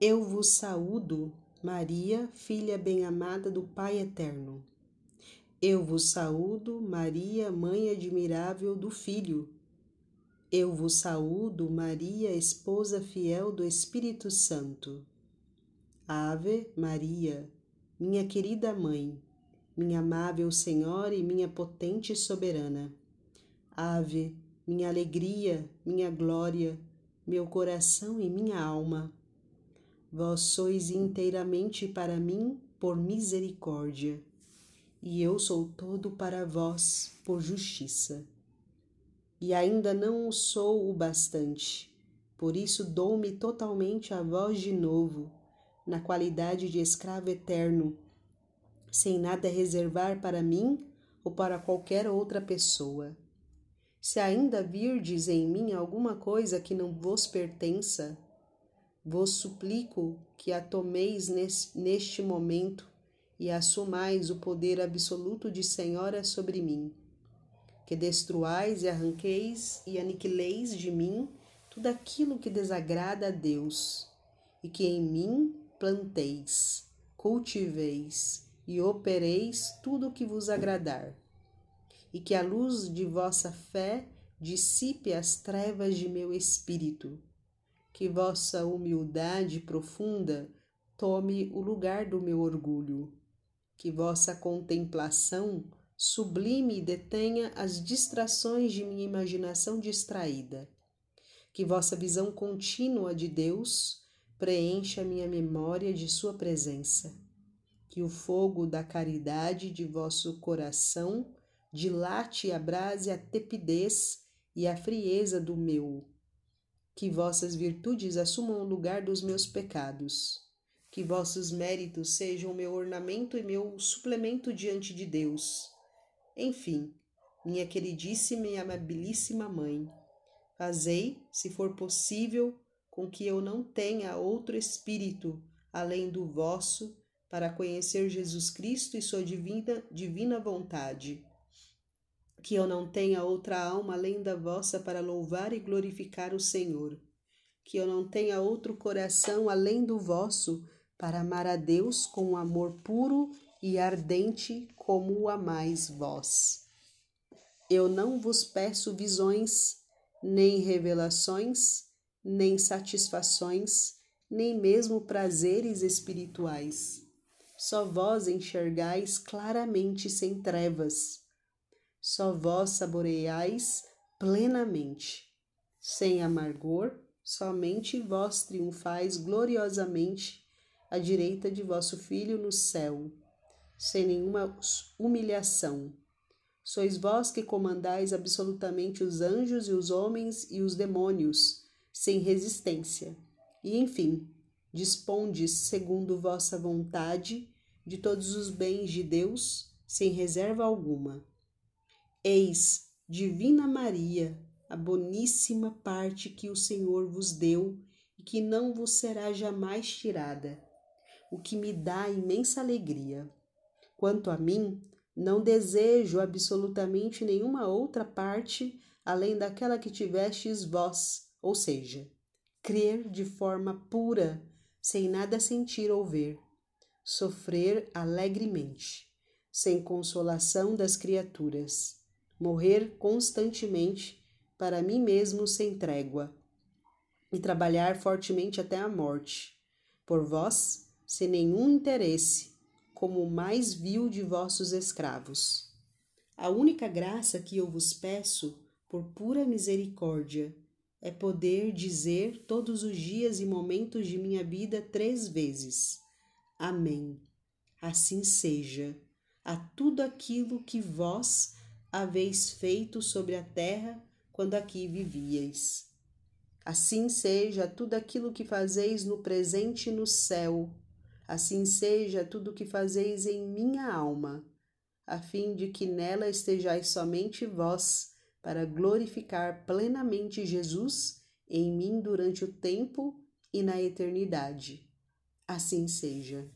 Eu vos saúdo, Maria, filha bem-amada do Pai Eterno. Eu vos saúdo, Maria, mãe admirável do Filho. Eu vos saúdo, Maria, esposa fiel do Espírito Santo. Ave Maria, minha querida mãe, minha amável Senhora e minha potente soberana. Ave, minha alegria, minha glória, meu coração e minha alma. Vós sois inteiramente para mim por misericórdia, e eu sou todo para vós por justiça. E ainda não sou o bastante, por isso dou-me totalmente a vós de novo, na qualidade de escravo eterno, sem nada reservar para mim ou para qualquer outra pessoa. Se ainda virdes em mim alguma coisa que não vos pertença, vos suplico que a tomeis neste momento e assumais o poder absoluto de Senhora sobre mim, que destruais e arranqueis e aniquileis de mim tudo aquilo que desagrada a Deus, e que em mim planteis, cultiveis e opereis tudo o que vos agradar, e que a luz de vossa fé dissipe as trevas de meu espírito que vossa humildade profunda tome o lugar do meu orgulho, que vossa contemplação sublime detenha as distrações de minha imaginação distraída, que vossa visão contínua de Deus preencha minha memória de Sua presença, que o fogo da caridade de vosso coração dilate e abrase a tepidez e a frieza do meu que vossas virtudes assumam o lugar dos meus pecados. Que vossos méritos sejam meu ornamento e meu suplemento diante de Deus. Enfim, minha queridíssima e amabilíssima mãe, fazei, se for possível, com que eu não tenha outro espírito além do vosso para conhecer Jesus Cristo e sua divina, divina vontade que eu não tenha outra alma além da vossa para louvar e glorificar o Senhor, que eu não tenha outro coração além do vosso para amar a Deus com um amor puro e ardente como o amais vós. Eu não vos peço visões, nem revelações, nem satisfações, nem mesmo prazeres espirituais. Só vós enxergais claramente sem trevas só vós saboreais plenamente. Sem amargor, somente vós triunfais gloriosamente à direita de vosso Filho no céu, sem nenhuma humilhação. Sois vós que comandais absolutamente os anjos e os homens e os demônios, sem resistência. E, enfim, dispondes, segundo vossa vontade, de todos os bens de Deus, sem reserva alguma. Eis, Divina Maria, a boníssima parte que o Senhor vos deu e que não vos será jamais tirada, o que me dá imensa alegria. Quanto a mim, não desejo absolutamente nenhuma outra parte além daquela que tivestes vós, ou seja, crer de forma pura, sem nada sentir ou ver, sofrer alegremente, sem consolação das criaturas morrer constantemente para mim mesmo sem trégua e trabalhar fortemente até a morte, por vós, sem nenhum interesse, como o mais vil de vossos escravos. A única graça que eu vos peço, por pura misericórdia, é poder dizer todos os dias e momentos de minha vida três vezes: Amém. Assim seja, a tudo aquilo que vós haveis feito sobre a terra quando aqui vivíeis. Assim seja tudo aquilo que fazeis no presente no céu, assim seja tudo o que fazeis em minha alma, a fim de que nela estejais somente vós, para glorificar plenamente Jesus em mim durante o tempo e na eternidade. Assim seja.